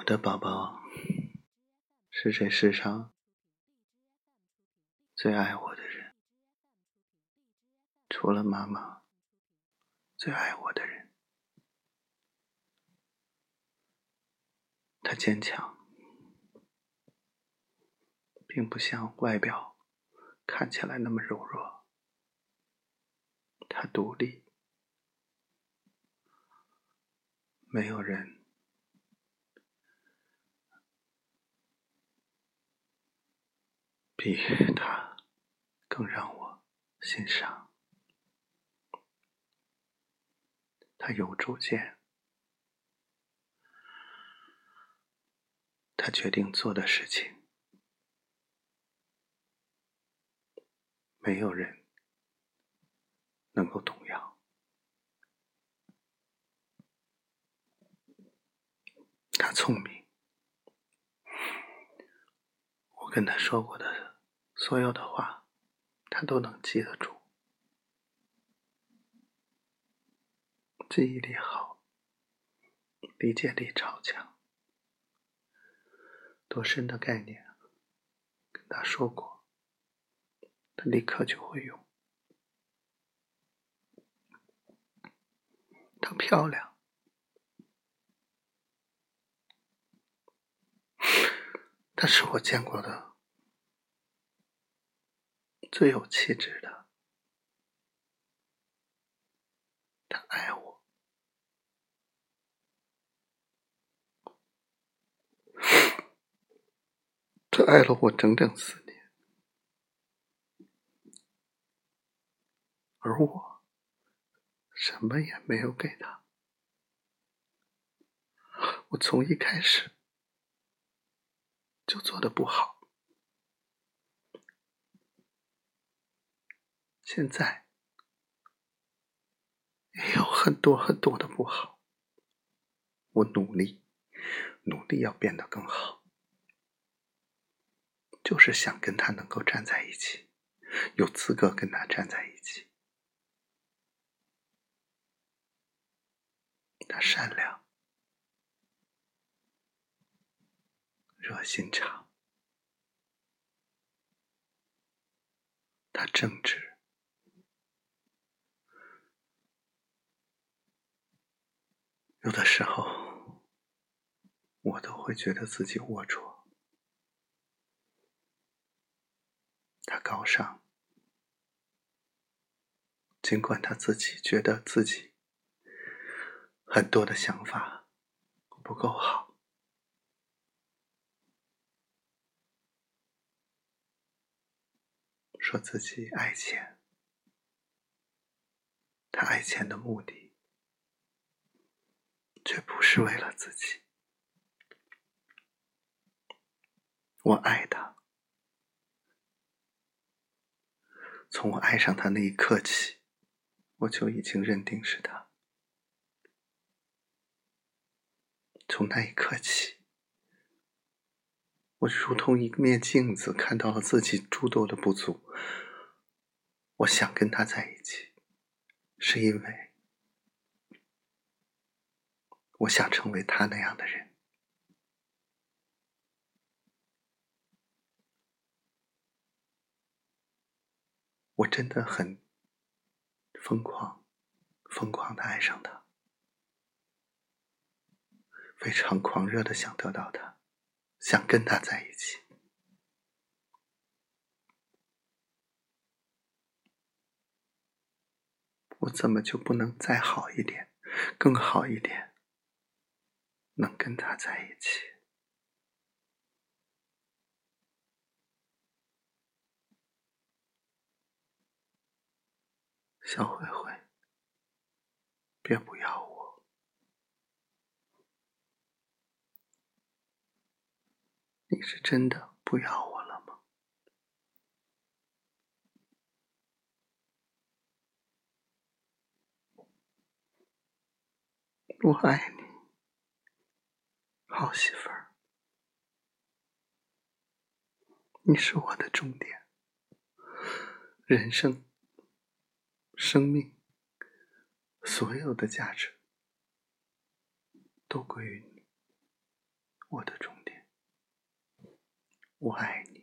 我的宝宝是这世上最爱我的人，除了妈妈，最爱我的人。他坚强，并不像外表看起来那么柔弱。他独立，没有人。比他更让我欣赏。他有主见，他决定做的事情，没有人能够动摇。他聪明，我跟他说过的。所有的话，他都能记得住，记忆力好，理解力超强，多深的概念，跟他说过，他立刻就会用。她漂亮，她是我见过的。最有气质的，他爱我，他爱了我整整四年，而我什么也没有给他，我从一开始就做的不好。现在也有很多很多的不好，我努力，努力要变得更好，就是想跟他能够站在一起，有资格跟他站在一起。他善良，热心肠，他正直。有的时候，我都会觉得自己龌龊。他高尚，尽管他自己觉得自己很多的想法不够好，说自己爱钱，他爱钱的目的。不是为了自己。我爱他，从我爱上他那一刻起，我就已经认定是他。从那一刻起，我如同一面镜子，看到了自己诸多的不足。我想跟他在一起，是因为。我想成为他那样的人。我真的很疯狂，疯狂的爱上他，非常狂热的想得到他，想跟他在一起。我怎么就不能再好一点，更好一点？能跟他在一起，小灰灰，别不要我，你是真的不要我了吗？我爱你。好媳妇儿，你是我的终点，人生、生命，所有的价值都归于你。我的终点。我爱你。